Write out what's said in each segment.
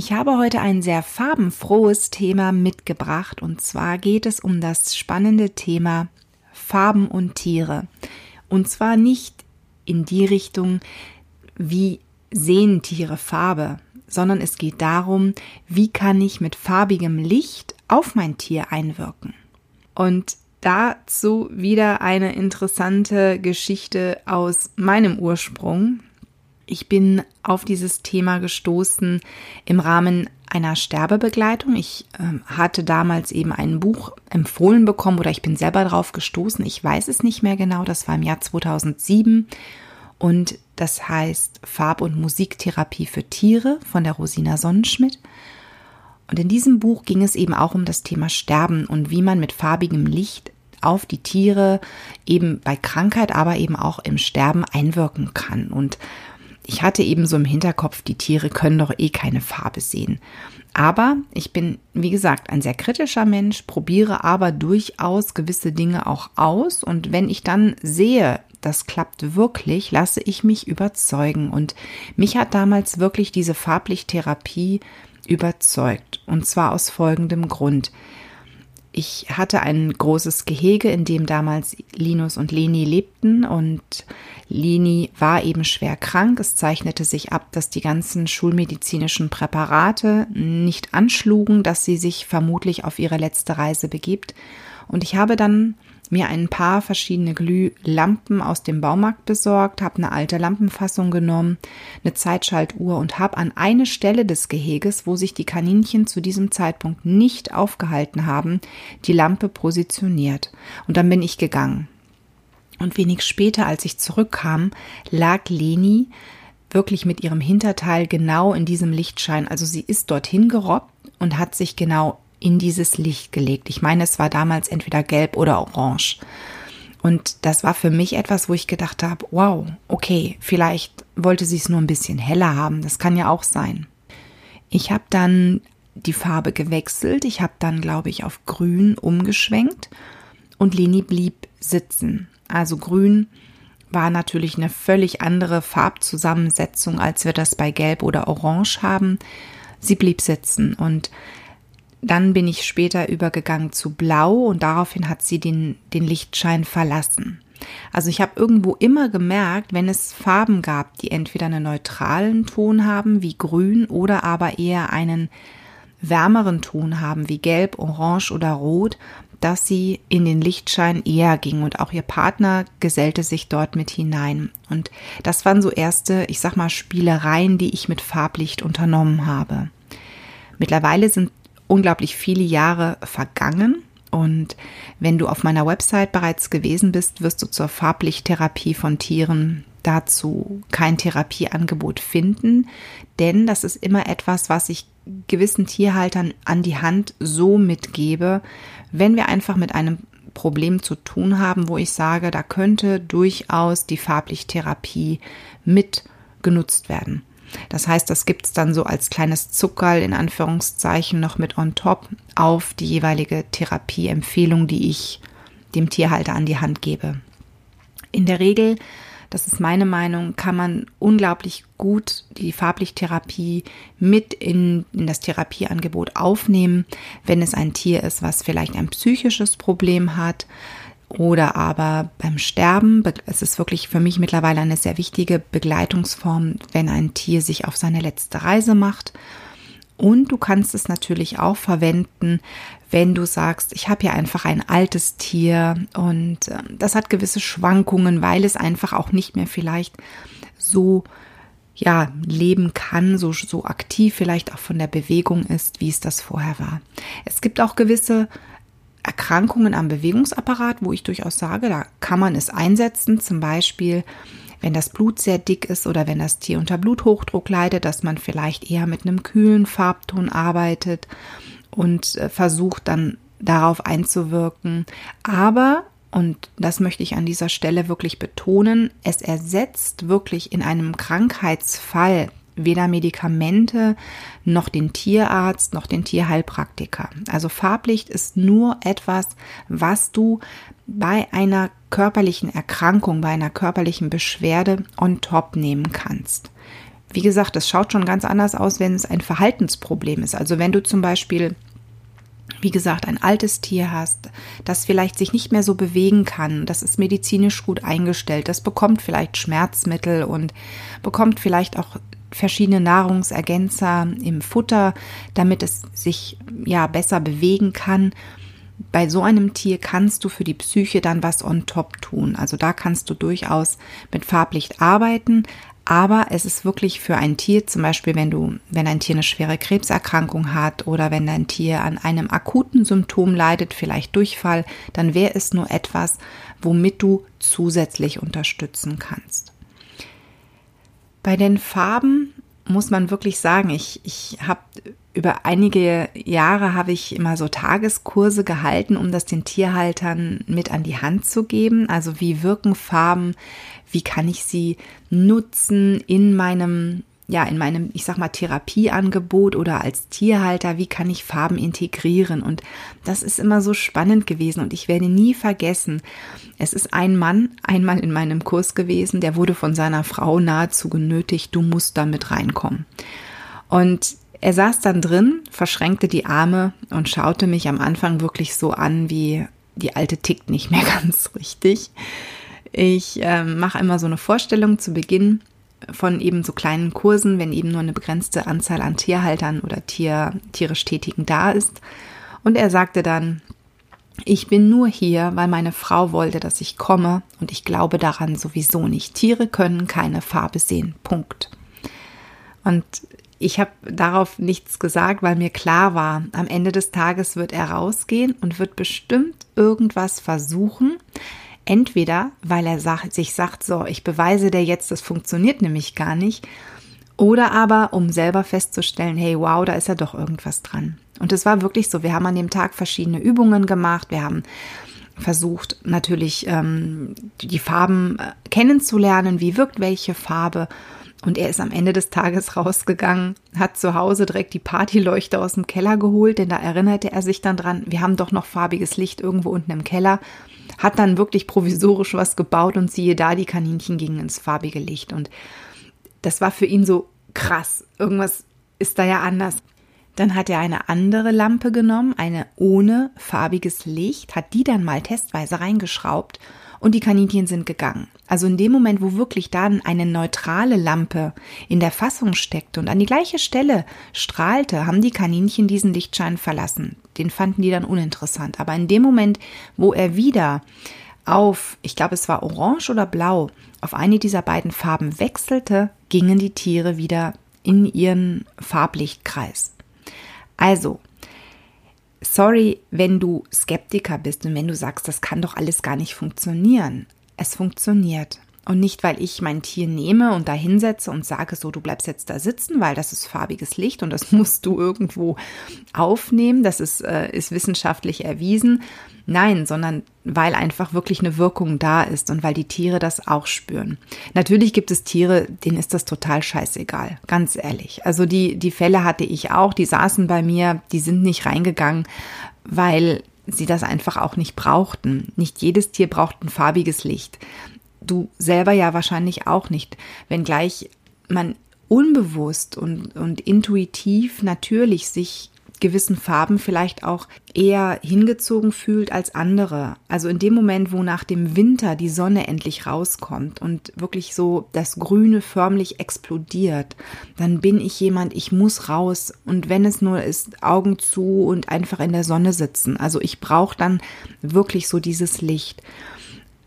Ich habe heute ein sehr farbenfrohes Thema mitgebracht und zwar geht es um das spannende Thema Farben und Tiere. Und zwar nicht in die Richtung, wie sehen Tiere Farbe, sondern es geht darum, wie kann ich mit farbigem Licht auf mein Tier einwirken. Und dazu wieder eine interessante Geschichte aus meinem Ursprung. Ich bin auf dieses Thema gestoßen im Rahmen einer Sterbebegleitung. Ich äh, hatte damals eben ein Buch empfohlen bekommen oder ich bin selber drauf gestoßen. Ich weiß es nicht mehr genau. Das war im Jahr 2007 und das heißt Farb- und Musiktherapie für Tiere von der Rosina Sonnenschmidt. Und in diesem Buch ging es eben auch um das Thema Sterben und wie man mit farbigem Licht auf die Tiere eben bei Krankheit, aber eben auch im Sterben einwirken kann. Und ich hatte eben so im Hinterkopf, die Tiere können doch eh keine Farbe sehen. Aber ich bin, wie gesagt, ein sehr kritischer Mensch, probiere aber durchaus gewisse Dinge auch aus. Und wenn ich dann sehe, das klappt wirklich, lasse ich mich überzeugen. Und mich hat damals wirklich diese Farblichttherapie überzeugt. Und zwar aus folgendem Grund. Ich hatte ein großes Gehege, in dem damals Linus und Leni lebten und Leni war eben schwer krank. Es zeichnete sich ab, dass die ganzen schulmedizinischen Präparate nicht anschlugen, dass sie sich vermutlich auf ihre letzte Reise begibt. Und ich habe dann mir ein paar verschiedene Glühlampen aus dem Baumarkt besorgt, habe eine alte Lampenfassung genommen, eine Zeitschaltuhr und habe an eine Stelle des Geheges, wo sich die Kaninchen zu diesem Zeitpunkt nicht aufgehalten haben, die Lampe positioniert. Und dann bin ich gegangen. Und wenig später, als ich zurückkam, lag Leni wirklich mit ihrem Hinterteil genau in diesem Lichtschein. Also sie ist dorthin gerobbt und hat sich genau in dieses Licht gelegt. Ich meine, es war damals entweder gelb oder orange. Und das war für mich etwas, wo ich gedacht habe, wow, okay, vielleicht wollte sie es nur ein bisschen heller haben. Das kann ja auch sein. Ich habe dann die Farbe gewechselt. Ich habe dann, glaube ich, auf grün umgeschwenkt und Leni blieb sitzen. Also grün war natürlich eine völlig andere Farbzusammensetzung, als wir das bei gelb oder orange haben. Sie blieb sitzen und dann bin ich später übergegangen zu Blau und daraufhin hat sie den, den Lichtschein verlassen. Also ich habe irgendwo immer gemerkt, wenn es Farben gab, die entweder einen neutralen Ton haben wie grün oder aber eher einen wärmeren Ton haben wie gelb, orange oder rot, dass sie in den Lichtschein eher ging und auch ihr Partner gesellte sich dort mit hinein. Und das waren so erste, ich sag mal, Spielereien, die ich mit Farblicht unternommen habe. Mittlerweile sind unglaublich viele Jahre vergangen. Und wenn du auf meiner Website bereits gewesen bist, wirst du zur Farblichttherapie von Tieren dazu kein Therapieangebot finden, denn das ist immer etwas, was ich gewissen Tierhaltern an die Hand so mitgebe, wenn wir einfach mit einem Problem zu tun haben, wo ich sage, da könnte durchaus die Farblichttherapie mit genutzt werden. Das heißt, das gibt es dann so als kleines Zuckerl in Anführungszeichen noch mit on top auf die jeweilige Therapieempfehlung, die ich dem Tierhalter an die Hand gebe. In der Regel, das ist meine Meinung, kann man unglaublich gut die Farblichttherapie mit in, in das Therapieangebot aufnehmen, wenn es ein Tier ist, was vielleicht ein psychisches Problem hat, oder aber beim Sterben. Es ist wirklich für mich mittlerweile eine sehr wichtige Begleitungsform, wenn ein Tier sich auf seine letzte Reise macht. Und du kannst es natürlich auch verwenden, wenn du sagst, ich habe ja einfach ein altes Tier und ähm, das hat gewisse Schwankungen, weil es einfach auch nicht mehr vielleicht so ja, leben kann, so, so aktiv vielleicht auch von der Bewegung ist, wie es das vorher war. Es gibt auch gewisse Erkrankungen am Bewegungsapparat, wo ich durchaus sage, da kann man es einsetzen, zum Beispiel wenn das Blut sehr dick ist oder wenn das Tier unter Bluthochdruck leidet, dass man vielleicht eher mit einem kühlen Farbton arbeitet und äh, versucht dann darauf einzuwirken. Aber, und das möchte ich an dieser Stelle wirklich betonen, es ersetzt wirklich in einem Krankheitsfall weder Medikamente noch den Tierarzt noch den Tierheilpraktiker. Also Farblicht ist nur etwas, was du bei einer körperlichen Erkrankung, bei einer körperlichen Beschwerde on top nehmen kannst. Wie gesagt, es schaut schon ganz anders aus, wenn es ein Verhaltensproblem ist. Also wenn du zum Beispiel wie gesagt, ein altes Tier hast, das vielleicht sich nicht mehr so bewegen kann, das ist medizinisch gut eingestellt, das bekommt vielleicht Schmerzmittel und bekommt vielleicht auch verschiedene Nahrungsergänzer im Futter, damit es sich ja besser bewegen kann. Bei so einem Tier kannst du für die Psyche dann was on top tun. Also da kannst du durchaus mit Farblicht arbeiten, aber es ist wirklich für ein Tier, zum Beispiel wenn du, wenn ein Tier eine schwere Krebserkrankung hat oder wenn dein Tier an einem akuten Symptom leidet, vielleicht Durchfall, dann wäre es nur etwas, womit du zusätzlich unterstützen kannst. Bei den Farben muss man wirklich sagen, ich, ich habe über einige Jahre habe ich immer so Tageskurse gehalten, um das den Tierhaltern mit an die Hand zu geben. Also wie wirken Farben, wie kann ich sie nutzen in meinem ja, in meinem, ich sag mal, Therapieangebot oder als Tierhalter, wie kann ich Farben integrieren? Und das ist immer so spannend gewesen und ich werde nie vergessen, es ist ein Mann einmal in meinem Kurs gewesen, der wurde von seiner Frau nahezu genötigt, du musst da mit reinkommen. Und er saß dann drin, verschränkte die Arme und schaute mich am Anfang wirklich so an, wie die alte tickt nicht mehr ganz richtig. Ich äh, mache immer so eine Vorstellung zu Beginn von eben so kleinen Kursen, wenn eben nur eine begrenzte Anzahl an Tierhaltern oder Tier, tierisch Tätigen da ist. Und er sagte dann, ich bin nur hier, weil meine Frau wollte, dass ich komme und ich glaube daran sowieso nicht. Tiere können keine Farbe sehen. Punkt. Und ich habe darauf nichts gesagt, weil mir klar war, am Ende des Tages wird er rausgehen und wird bestimmt irgendwas versuchen, Entweder, weil er sich sagt, so, ich beweise dir jetzt, das funktioniert nämlich gar nicht. Oder aber, um selber festzustellen, hey, wow, da ist ja doch irgendwas dran. Und es war wirklich so, wir haben an dem Tag verschiedene Übungen gemacht, wir haben versucht natürlich ähm, die Farben äh, kennenzulernen, wie wirkt welche Farbe. Und er ist am Ende des Tages rausgegangen, hat zu Hause direkt die Partyleuchte aus dem Keller geholt, denn da erinnerte er sich dann dran, wir haben doch noch farbiges Licht irgendwo unten im Keller hat dann wirklich provisorisch was gebaut und siehe da, die Kaninchen gingen ins farbige Licht. Und das war für ihn so krass. Irgendwas ist da ja anders. Dann hat er eine andere Lampe genommen, eine ohne farbiges Licht, hat die dann mal testweise reingeschraubt und die Kaninchen sind gegangen. Also in dem Moment, wo wirklich dann eine neutrale Lampe in der Fassung steckte und an die gleiche Stelle strahlte, haben die Kaninchen diesen Lichtschein verlassen. Den fanden die dann uninteressant. Aber in dem Moment, wo er wieder auf, ich glaube es war orange oder blau, auf eine dieser beiden Farben wechselte, gingen die Tiere wieder in ihren Farblichtkreis. Also, sorry, wenn du Skeptiker bist und wenn du sagst, das kann doch alles gar nicht funktionieren. Es funktioniert. Und nicht, weil ich mein Tier nehme und da hinsetze und sage, so, du bleibst jetzt da sitzen, weil das ist farbiges Licht und das musst du irgendwo aufnehmen. Das ist, äh, ist wissenschaftlich erwiesen. Nein, sondern weil einfach wirklich eine Wirkung da ist und weil die Tiere das auch spüren. Natürlich gibt es Tiere, denen ist das total scheißegal, ganz ehrlich. Also die, die Fälle hatte ich auch, die saßen bei mir, die sind nicht reingegangen, weil sie das einfach auch nicht brauchten. Nicht jedes Tier braucht ein farbiges Licht du selber ja wahrscheinlich auch nicht, wenngleich man unbewusst und, und intuitiv natürlich sich gewissen Farben vielleicht auch eher hingezogen fühlt als andere. Also in dem Moment, wo nach dem Winter die Sonne endlich rauskommt und wirklich so das Grüne förmlich explodiert, dann bin ich jemand, ich muss raus und wenn es nur ist, Augen zu und einfach in der Sonne sitzen. Also ich brauche dann wirklich so dieses Licht.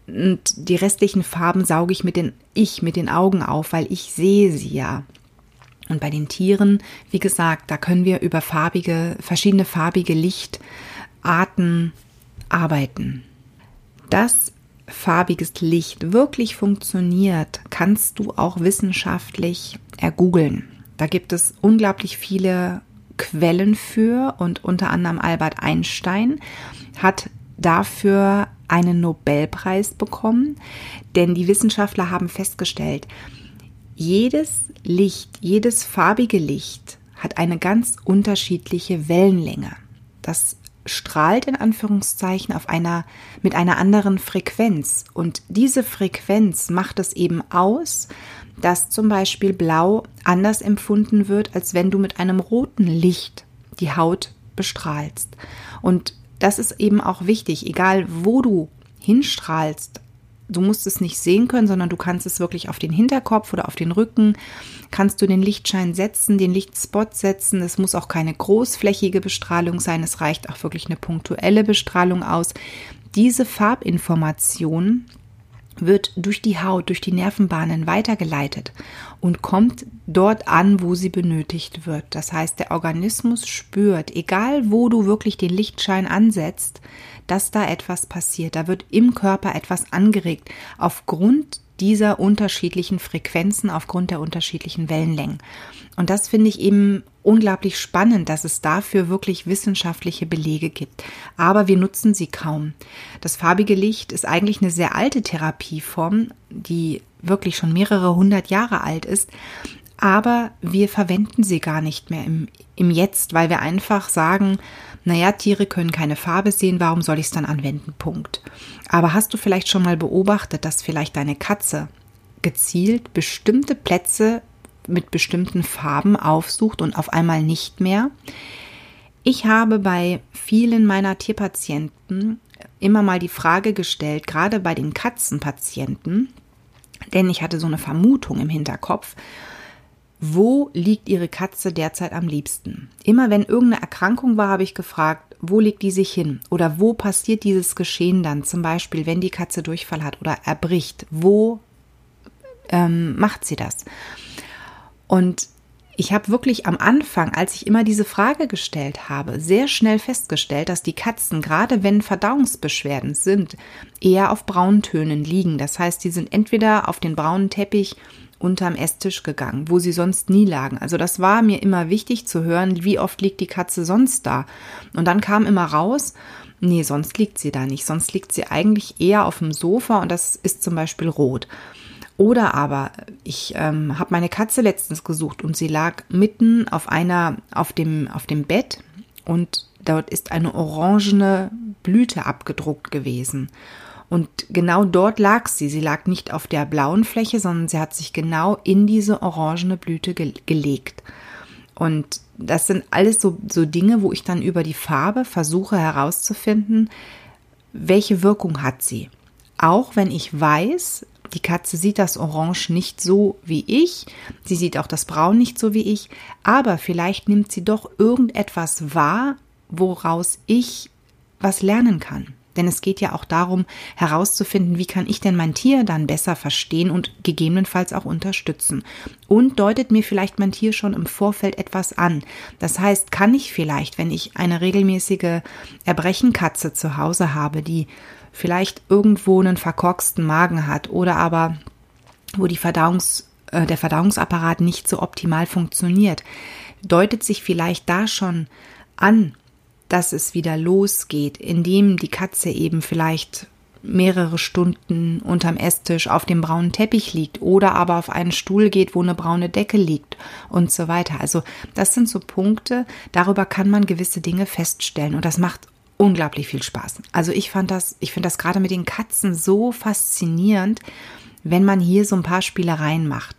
Und die restlichen Farben sauge ich mit den, ich mit den Augen auf, weil ich sehe sie ja. Und bei den Tieren, wie gesagt, da können wir über farbige, verschiedene farbige Lichtarten arbeiten. Dass farbiges Licht wirklich funktioniert, kannst du auch wissenschaftlich ergoogeln. Da gibt es unglaublich viele Quellen für und unter anderem Albert Einstein hat dafür einen Nobelpreis bekommen, denn die Wissenschaftler haben festgestellt, jedes Licht, jedes farbige Licht hat eine ganz unterschiedliche Wellenlänge. Das strahlt in Anführungszeichen auf einer mit einer anderen Frequenz und diese Frequenz macht es eben aus, dass zum Beispiel Blau anders empfunden wird, als wenn du mit einem roten Licht die Haut bestrahlst. Und das ist eben auch wichtig, egal wo du hinstrahlst. Du musst es nicht sehen können, sondern du kannst es wirklich auf den Hinterkopf oder auf den Rücken, kannst du den Lichtschein setzen, den Lichtspot setzen. Es muss auch keine großflächige Bestrahlung sein, es reicht auch wirklich eine punktuelle Bestrahlung aus. Diese Farbinformation wird durch die Haut, durch die Nervenbahnen weitergeleitet und kommt dort an, wo sie benötigt wird. Das heißt, der Organismus spürt, egal wo du wirklich den Lichtschein ansetzt, dass da etwas passiert. Da wird im Körper etwas angeregt aufgrund dieser unterschiedlichen Frequenzen, aufgrund der unterschiedlichen Wellenlängen. Und das finde ich eben unglaublich spannend, dass es dafür wirklich wissenschaftliche Belege gibt. Aber wir nutzen sie kaum. Das farbige Licht ist eigentlich eine sehr alte Therapieform, die wirklich schon mehrere hundert Jahre alt ist. Aber wir verwenden sie gar nicht mehr im, im Jetzt, weil wir einfach sagen, naja, Tiere können keine Farbe sehen, warum soll ich es dann anwenden? Punkt. Aber hast du vielleicht schon mal beobachtet, dass vielleicht deine Katze gezielt bestimmte Plätze mit bestimmten Farben aufsucht und auf einmal nicht mehr. Ich habe bei vielen meiner Tierpatienten immer mal die Frage gestellt, gerade bei den Katzenpatienten, denn ich hatte so eine Vermutung im Hinterkopf, wo liegt Ihre Katze derzeit am liebsten? Immer wenn irgendeine Erkrankung war, habe ich gefragt, wo legt die sich hin? Oder wo passiert dieses Geschehen dann? Zum Beispiel, wenn die Katze Durchfall hat oder erbricht, wo ähm, macht sie das? Und ich habe wirklich am Anfang, als ich immer diese Frage gestellt habe, sehr schnell festgestellt, dass die Katzen, gerade wenn Verdauungsbeschwerden sind, eher auf Brauntönen liegen. Das heißt, die sind entweder auf den braunen Teppich unterm Esstisch gegangen, wo sie sonst nie lagen. Also das war mir immer wichtig zu hören, wie oft liegt die Katze sonst da. Und dann kam immer raus, nee, sonst liegt sie da nicht. Sonst liegt sie eigentlich eher auf dem Sofa und das ist zum Beispiel rot. Oder aber ich ähm, habe meine Katze letztens gesucht und sie lag mitten auf einer auf dem auf dem Bett und dort ist eine orangene Blüte abgedruckt gewesen. Und genau dort lag sie. Sie lag nicht auf der blauen Fläche, sondern sie hat sich genau in diese orangene Blüte ge gelegt. Und das sind alles so, so Dinge, wo ich dann über die Farbe versuche herauszufinden, welche Wirkung hat sie. Auch wenn ich weiß, die Katze sieht das Orange nicht so wie ich, sie sieht auch das Braun nicht so wie ich, aber vielleicht nimmt sie doch irgendetwas wahr, woraus ich was lernen kann. Denn es geht ja auch darum, herauszufinden, wie kann ich denn mein Tier dann besser verstehen und gegebenenfalls auch unterstützen. Und deutet mir vielleicht mein Tier schon im Vorfeld etwas an. Das heißt, kann ich vielleicht, wenn ich eine regelmäßige Erbrechenkatze zu Hause habe, die vielleicht irgendwo einen verkorksten Magen hat oder aber wo die Verdauungs, äh, der Verdauungsapparat nicht so optimal funktioniert, deutet sich vielleicht da schon an, dass es wieder losgeht, indem die Katze eben vielleicht mehrere Stunden unterm Esstisch auf dem braunen Teppich liegt oder aber auf einen Stuhl geht, wo eine braune Decke liegt und so weiter. Also das sind so Punkte, darüber kann man gewisse Dinge feststellen und das macht unglaublich viel Spaß. Also ich fand das, ich finde das gerade mit den Katzen so faszinierend, wenn man hier so ein paar Spielereien macht.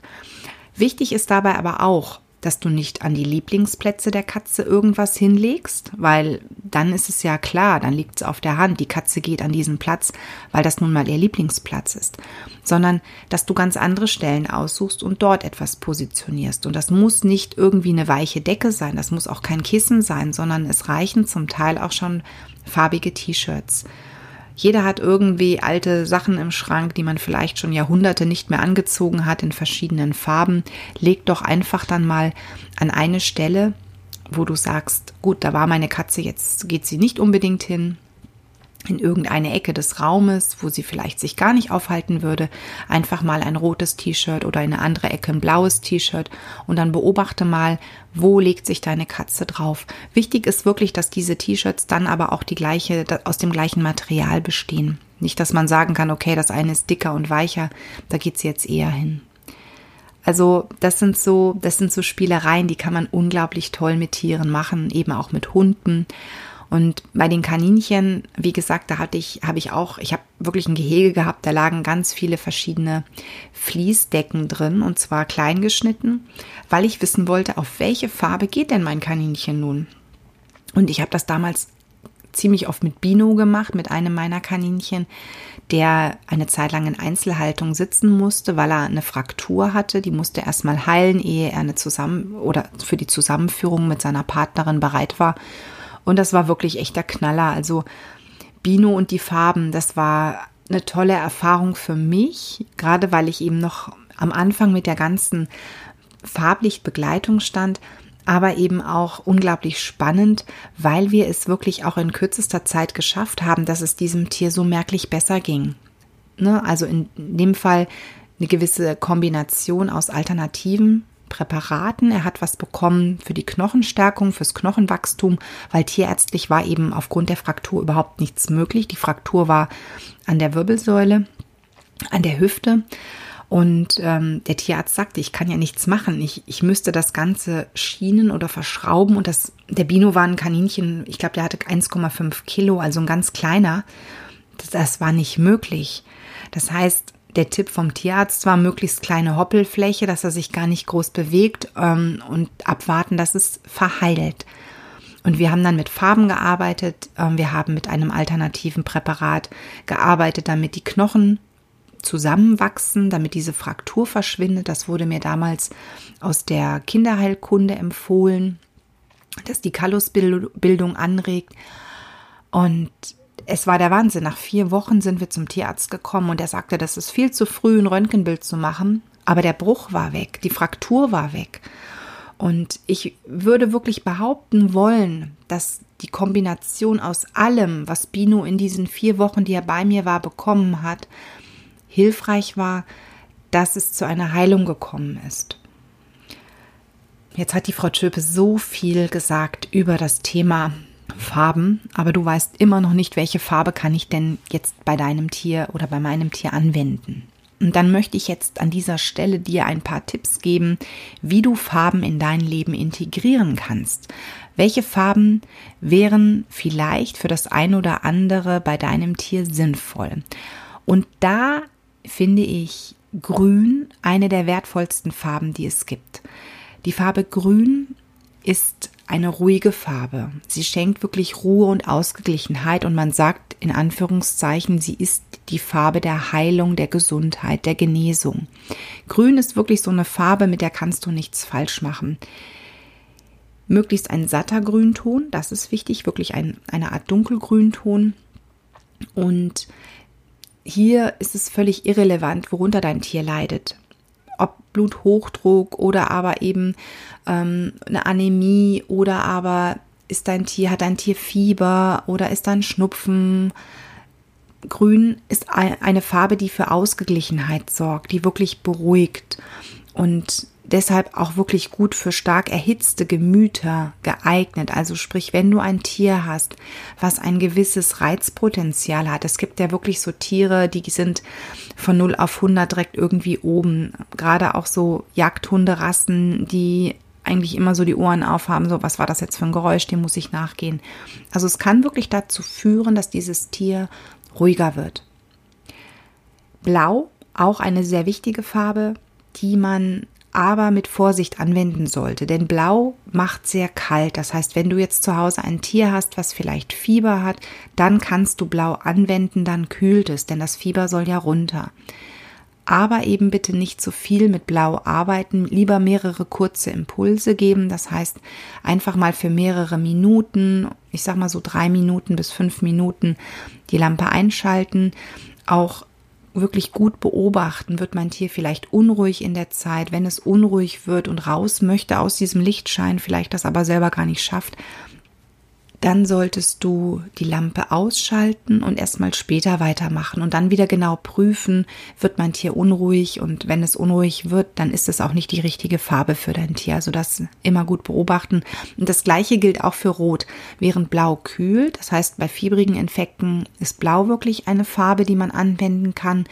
Wichtig ist dabei aber auch, dass du nicht an die Lieblingsplätze der Katze irgendwas hinlegst, weil dann ist es ja klar, dann liegt es auf der Hand, die Katze geht an diesen Platz, weil das nun mal ihr Lieblingsplatz ist, sondern dass du ganz andere Stellen aussuchst und dort etwas positionierst. Und das muss nicht irgendwie eine weiche Decke sein, das muss auch kein Kissen sein, sondern es reichen zum Teil auch schon farbige T-Shirts. Jeder hat irgendwie alte Sachen im Schrank, die man vielleicht schon Jahrhunderte nicht mehr angezogen hat in verschiedenen Farben. Leg doch einfach dann mal an eine Stelle, wo du sagst, gut, da war meine Katze, jetzt geht sie nicht unbedingt hin. In irgendeine Ecke des Raumes, wo sie vielleicht sich gar nicht aufhalten würde, einfach mal ein rotes T-Shirt oder in eine andere Ecke ein blaues T-Shirt und dann beobachte mal, wo legt sich deine Katze drauf. Wichtig ist wirklich, dass diese T-Shirts dann aber auch die gleiche, aus dem gleichen Material bestehen. Nicht, dass man sagen kann, okay, das eine ist dicker und weicher, da geht's jetzt eher hin. Also das sind so, das sind so Spielereien, die kann man unglaublich toll mit Tieren machen, eben auch mit Hunden. Und bei den Kaninchen, wie gesagt, da hatte ich, habe ich auch, ich habe wirklich ein Gehege gehabt, da lagen ganz viele verschiedene Fließdecken drin und zwar klein geschnitten, weil ich wissen wollte, auf welche Farbe geht denn mein Kaninchen nun? Und ich habe das damals ziemlich oft mit Bino gemacht, mit einem meiner Kaninchen, der eine Zeit lang in Einzelhaltung sitzen musste, weil er eine Fraktur hatte. Die musste erstmal heilen, ehe er eine Zusammen- oder für die Zusammenführung mit seiner Partnerin bereit war. Und das war wirklich echter Knaller. Also Bino und die Farben, das war eine tolle Erfahrung für mich, gerade weil ich eben noch am Anfang mit der ganzen Farblichtbegleitung stand, aber eben auch unglaublich spannend, weil wir es wirklich auch in kürzester Zeit geschafft haben, dass es diesem Tier so merklich besser ging. Ne? Also in dem Fall eine gewisse Kombination aus Alternativen Präparaten. Er hat was bekommen für die Knochenstärkung, fürs Knochenwachstum, weil tierärztlich war eben aufgrund der Fraktur überhaupt nichts möglich. Die Fraktur war an der Wirbelsäule, an der Hüfte. Und ähm, der Tierarzt sagte, ich kann ja nichts machen. Ich, ich müsste das Ganze schienen oder verschrauben. Und das, der Bino war ein Kaninchen, ich glaube, der hatte 1,5 Kilo, also ein ganz kleiner. Das, das war nicht möglich. Das heißt, der Tipp vom Tierarzt war möglichst kleine Hoppelfläche, dass er sich gar nicht groß bewegt ähm, und abwarten, dass es verheilt. Und wir haben dann mit Farben gearbeitet. Ähm, wir haben mit einem alternativen Präparat gearbeitet, damit die Knochen zusammenwachsen, damit diese Fraktur verschwindet. Das wurde mir damals aus der Kinderheilkunde empfohlen, dass die Kallusbildung anregt. Und es war der Wahnsinn. Nach vier Wochen sind wir zum Tierarzt gekommen und er sagte, das ist viel zu früh, ein Röntgenbild zu machen. Aber der Bruch war weg, die Fraktur war weg. Und ich würde wirklich behaupten wollen, dass die Kombination aus allem, was Bino in diesen vier Wochen, die er bei mir war, bekommen hat, hilfreich war, dass es zu einer Heilung gekommen ist. Jetzt hat die Frau Schöpe so viel gesagt über das Thema Farben, aber du weißt immer noch nicht, welche Farbe kann ich denn jetzt bei deinem Tier oder bei meinem Tier anwenden. Und dann möchte ich jetzt an dieser Stelle dir ein paar Tipps geben, wie du Farben in dein Leben integrieren kannst. Welche Farben wären vielleicht für das ein oder andere bei deinem Tier sinnvoll? Und da finde ich Grün eine der wertvollsten Farben, die es gibt. Die Farbe Grün ist eine ruhige Farbe. Sie schenkt wirklich Ruhe und Ausgeglichenheit und man sagt in Anführungszeichen, sie ist die Farbe der Heilung, der Gesundheit, der Genesung. Grün ist wirklich so eine Farbe, mit der kannst du nichts falsch machen. Möglichst ein satter Grünton, das ist wichtig, wirklich ein, eine Art Dunkelgrünton. Und hier ist es völlig irrelevant, worunter dein Tier leidet Bluthochdruck oder aber eben ähm, eine Anämie oder aber ist dein Tier, hat dein Tier Fieber oder ist da ein Schnupfen. Grün ist eine Farbe, die für Ausgeglichenheit sorgt, die wirklich beruhigt und deshalb auch wirklich gut für stark erhitzte Gemüter geeignet. Also sprich, wenn du ein Tier hast, was ein gewisses Reizpotenzial hat. Es gibt ja wirklich so Tiere, die sind von 0 auf 100 direkt irgendwie oben. Gerade auch so Jagdhunderassen, die eigentlich immer so die Ohren aufhaben, so was war das jetzt für ein Geräusch, dem muss ich nachgehen. Also es kann wirklich dazu führen, dass dieses Tier ruhiger wird. Blau, auch eine sehr wichtige Farbe, die man aber mit Vorsicht anwenden sollte. Denn Blau macht sehr kalt. Das heißt, wenn du jetzt zu Hause ein Tier hast, was vielleicht Fieber hat, dann kannst du Blau anwenden, dann kühlt es, denn das Fieber soll ja runter. Aber eben bitte nicht zu viel mit Blau arbeiten, lieber mehrere kurze Impulse geben. Das heißt, einfach mal für mehrere Minuten, ich sag mal so drei Minuten bis fünf Minuten, die Lampe einschalten. Auch wirklich gut beobachten, wird mein Tier vielleicht unruhig in der Zeit, wenn es unruhig wird und raus möchte aus diesem Lichtschein, vielleicht das aber selber gar nicht schafft, dann solltest du die Lampe ausschalten und erstmal später weitermachen und dann wieder genau prüfen, wird mein Tier unruhig und wenn es unruhig wird, dann ist es auch nicht die richtige Farbe für dein Tier. Also das immer gut beobachten. Und das gleiche gilt auch für Rot. Während Blau kühlt, das heißt bei fiebrigen Infekten ist Blau wirklich eine Farbe, die man anwenden kann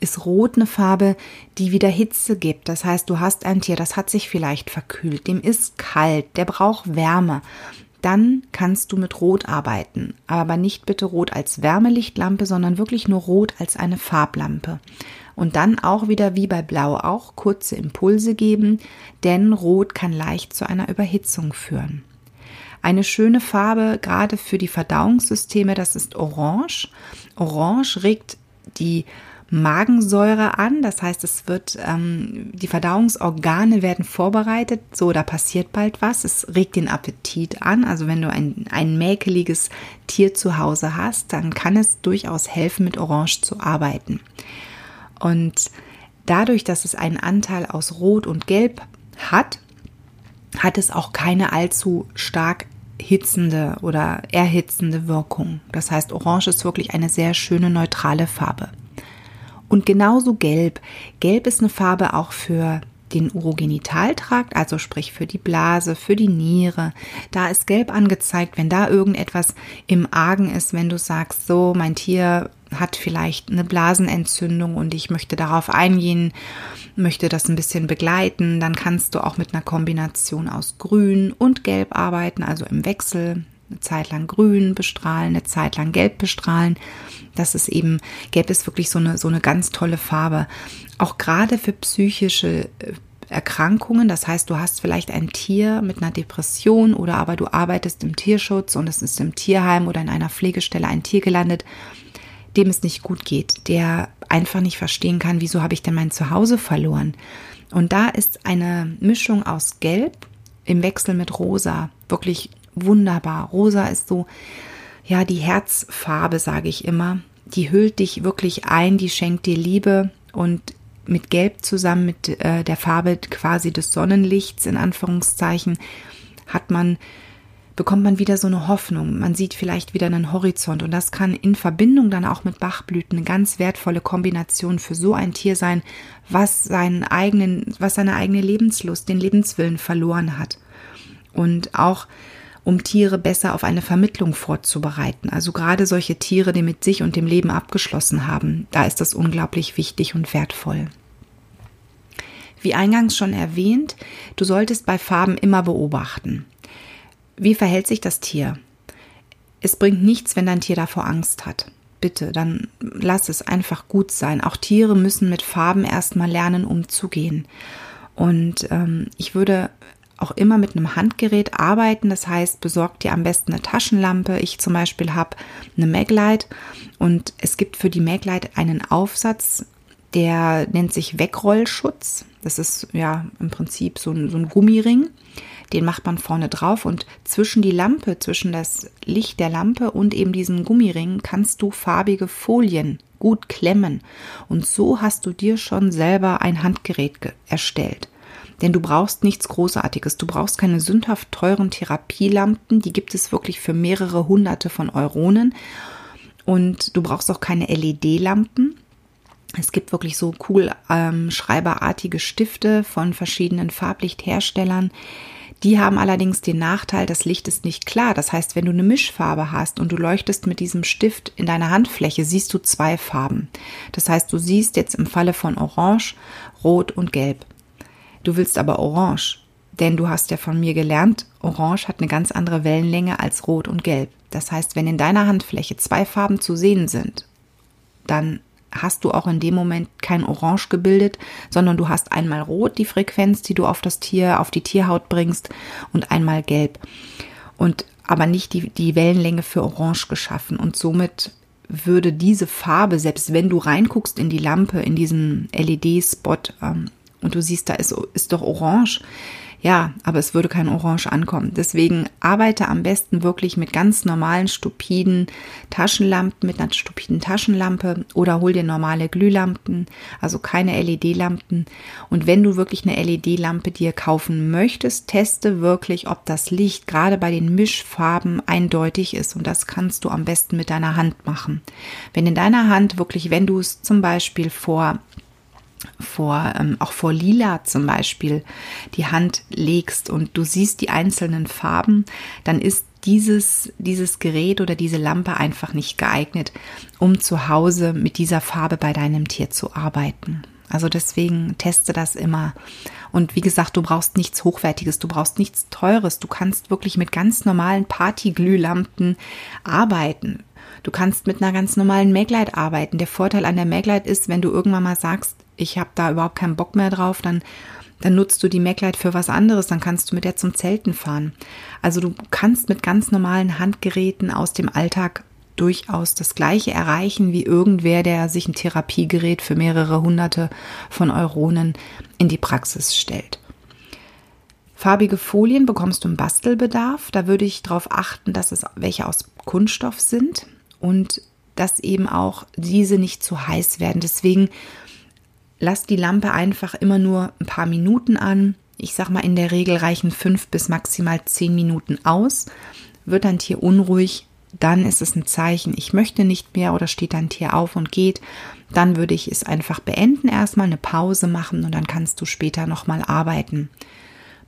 ist Rot eine Farbe, die wieder Hitze gibt. Das heißt, du hast ein Tier, das hat sich vielleicht verkühlt, dem ist kalt, der braucht Wärme dann kannst du mit Rot arbeiten. Aber nicht bitte Rot als Wärmelichtlampe, sondern wirklich nur Rot als eine Farblampe. Und dann auch wieder wie bei Blau auch kurze Impulse geben, denn Rot kann leicht zu einer Überhitzung führen. Eine schöne Farbe, gerade für die Verdauungssysteme, das ist Orange. Orange regt die Magensäure an. Das heißt, es wird, ähm, die Verdauungsorgane werden vorbereitet. So, da passiert bald was. Es regt den Appetit an. Also wenn du ein, ein mäkeliges Tier zu Hause hast, dann kann es durchaus helfen, mit Orange zu arbeiten. Und dadurch, dass es einen Anteil aus Rot und Gelb hat, hat es auch keine allzu stark hitzende oder erhitzende Wirkung. Das heißt, Orange ist wirklich eine sehr schöne neutrale Farbe. Und genauso gelb. Gelb ist eine Farbe auch für den Urogenitaltrakt, also sprich für die Blase, für die Niere. Da ist gelb angezeigt, wenn da irgendetwas im Argen ist, wenn du sagst, so, mein Tier hat vielleicht eine Blasenentzündung und ich möchte darauf eingehen, möchte das ein bisschen begleiten, dann kannst du auch mit einer Kombination aus Grün und Gelb arbeiten, also im Wechsel eine Zeit lang grün bestrahlen, eine Zeit lang gelb bestrahlen. Das ist eben, gelb ist wirklich so eine, so eine ganz tolle Farbe. Auch gerade für psychische äh, Erkrankungen, das heißt, du hast vielleicht ein Tier mit einer Depression oder aber du arbeitest im Tierschutz und es ist im Tierheim oder in einer Pflegestelle ein Tier gelandet, dem es nicht gut geht, der einfach nicht verstehen kann, wieso habe ich denn mein Zuhause verloren. Und da ist eine Mischung aus Gelb im Wechsel mit Rosa wirklich wunderbar. Rosa ist so, ja, die Herzfarbe, sage ich immer. Die hüllt dich wirklich ein, die schenkt dir Liebe und mit Gelb zusammen mit äh, der Farbe quasi des Sonnenlichts in Anführungszeichen hat man bekommt man wieder so eine Hoffnung. Man sieht vielleicht wieder einen Horizont und das kann in Verbindung dann auch mit Bachblüten eine ganz wertvolle Kombination für so ein Tier sein, was seinen eigenen, was seine eigene Lebenslust, den Lebenswillen verloren hat. Und auch um Tiere besser auf eine Vermittlung vorzubereiten. Also gerade solche Tiere, die mit sich und dem Leben abgeschlossen haben, da ist das unglaublich wichtig und wertvoll. Wie eingangs schon erwähnt, du solltest bei Farben immer beobachten. Wie verhält sich das Tier? Es bringt nichts, wenn dein Tier davor Angst hat. Bitte, dann lass es einfach gut sein. Auch Tiere müssen mit Farben erstmal lernen, umzugehen. Und ähm, ich würde auch immer mit einem Handgerät arbeiten. Das heißt, besorgt dir am besten eine Taschenlampe. Ich zum Beispiel habe eine Maglite und es gibt für die Maglite einen Aufsatz, der nennt sich Wegrollschutz. Das ist ja im Prinzip so ein, so ein Gummiring. Den macht man vorne drauf und zwischen die Lampe, zwischen das Licht der Lampe und eben diesen Gummiring kannst du farbige Folien gut klemmen. Und so hast du dir schon selber ein Handgerät erstellt. Denn du brauchst nichts Großartiges. Du brauchst keine sündhaft teuren Therapielampen. Die gibt es wirklich für mehrere hunderte von Euronen. Und du brauchst auch keine LED-Lampen. Es gibt wirklich so cool ähm, schreiberartige Stifte von verschiedenen Farblichtherstellern. Die haben allerdings den Nachteil, das Licht ist nicht klar. Das heißt, wenn du eine Mischfarbe hast und du leuchtest mit diesem Stift in deiner Handfläche, siehst du zwei Farben. Das heißt, du siehst jetzt im Falle von Orange, Rot und Gelb. Du willst aber orange, denn du hast ja von mir gelernt, orange hat eine ganz andere Wellenlänge als rot und gelb. Das heißt, wenn in deiner Handfläche zwei Farben zu sehen sind, dann hast du auch in dem Moment kein Orange gebildet, sondern du hast einmal rot die Frequenz, die du auf das Tier, auf die Tierhaut bringst und einmal gelb. Und aber nicht die, die Wellenlänge für Orange geschaffen. Und somit würde diese Farbe, selbst wenn du reinguckst in die Lampe, in diesen LED-Spot, ähm, und du siehst, da ist, ist doch orange. Ja, aber es würde kein Orange ankommen. Deswegen arbeite am besten wirklich mit ganz normalen, stupiden Taschenlampen, mit einer stupiden Taschenlampe oder hol dir normale Glühlampen, also keine LED-Lampen. Und wenn du wirklich eine LED-Lampe dir kaufen möchtest, teste wirklich, ob das Licht gerade bei den Mischfarben eindeutig ist. Und das kannst du am besten mit deiner Hand machen. Wenn in deiner Hand wirklich, wenn du es zum Beispiel vor vor, ähm, auch vor Lila zum Beispiel die Hand legst und du siehst die einzelnen Farben, dann ist dieses, dieses Gerät oder diese Lampe einfach nicht geeignet, um zu Hause mit dieser Farbe bei deinem Tier zu arbeiten. Also deswegen teste das immer. Und wie gesagt, du brauchst nichts Hochwertiges, du brauchst nichts Teures. Du kannst wirklich mit ganz normalen Partyglühlampen arbeiten. Du kannst mit einer ganz normalen Maglite arbeiten. Der Vorteil an der Maglite ist, wenn du irgendwann mal sagst, ich habe da überhaupt keinen Bock mehr drauf, dann, dann nutzt du die Maglite für was anderes, dann kannst du mit der zum Zelten fahren. Also du kannst mit ganz normalen Handgeräten aus dem Alltag durchaus das gleiche erreichen wie irgendwer, der sich ein Therapiegerät für mehrere hunderte von Euronen in die Praxis stellt. Farbige Folien bekommst du im Bastelbedarf. Da würde ich darauf achten, dass es welche aus Kunststoff sind und dass eben auch diese nicht zu heiß werden. Deswegen lass die Lampe einfach immer nur ein paar Minuten an. Ich sag mal, in der Regel reichen fünf bis maximal zehn Minuten aus. Wird dein Tier unruhig, dann ist es ein Zeichen, ich möchte nicht mehr oder steht dein Tier auf und geht. Dann würde ich es einfach beenden, erstmal eine Pause machen und dann kannst du später nochmal arbeiten.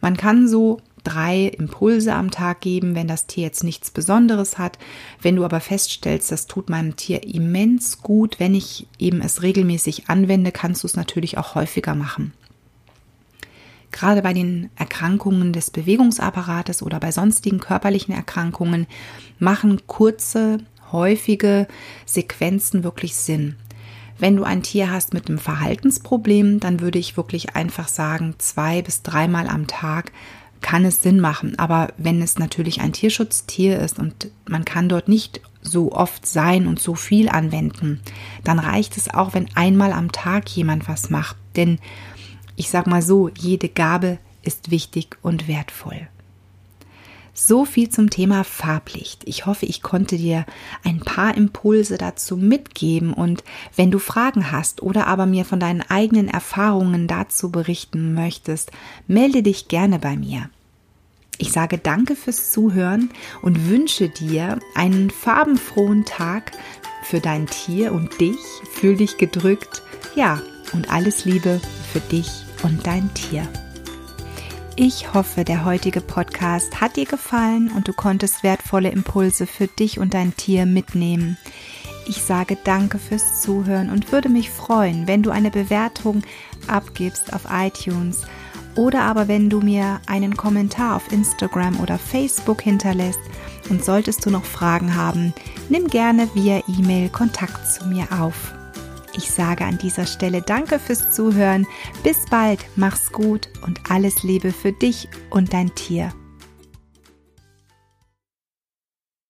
Man kann so drei Impulse am Tag geben, wenn das Tier jetzt nichts Besonderes hat. Wenn du aber feststellst, das tut meinem Tier immens gut, wenn ich eben es regelmäßig anwende, kannst du es natürlich auch häufiger machen. Gerade bei den Erkrankungen des Bewegungsapparates oder bei sonstigen körperlichen Erkrankungen machen kurze, häufige Sequenzen wirklich Sinn. Wenn du ein Tier hast mit einem Verhaltensproblem, dann würde ich wirklich einfach sagen, zwei bis dreimal am Tag kann es Sinn machen. Aber wenn es natürlich ein Tierschutztier ist und man kann dort nicht so oft sein und so viel anwenden, dann reicht es auch, wenn einmal am Tag jemand was macht. Denn ich sag mal so, jede Gabe ist wichtig und wertvoll. So viel zum Thema Farblicht. Ich hoffe, ich konnte dir ein paar Impulse dazu mitgeben und wenn du Fragen hast oder aber mir von deinen eigenen Erfahrungen dazu berichten möchtest, melde dich gerne bei mir. Ich sage danke fürs Zuhören und wünsche dir einen farbenfrohen Tag für dein Tier und dich. Fühl dich gedrückt. Ja, und alles Liebe für dich und dein Tier. Ich hoffe, der heutige Podcast hat dir gefallen und du konntest wertvolle Impulse für dich und dein Tier mitnehmen. Ich sage danke fürs Zuhören und würde mich freuen, wenn du eine Bewertung abgibst auf iTunes oder aber wenn du mir einen Kommentar auf Instagram oder Facebook hinterlässt. Und solltest du noch Fragen haben, nimm gerne via E-Mail Kontakt zu mir auf. Ich sage an dieser Stelle Danke fürs Zuhören. Bis bald, mach's gut und alles Liebe für dich und dein Tier.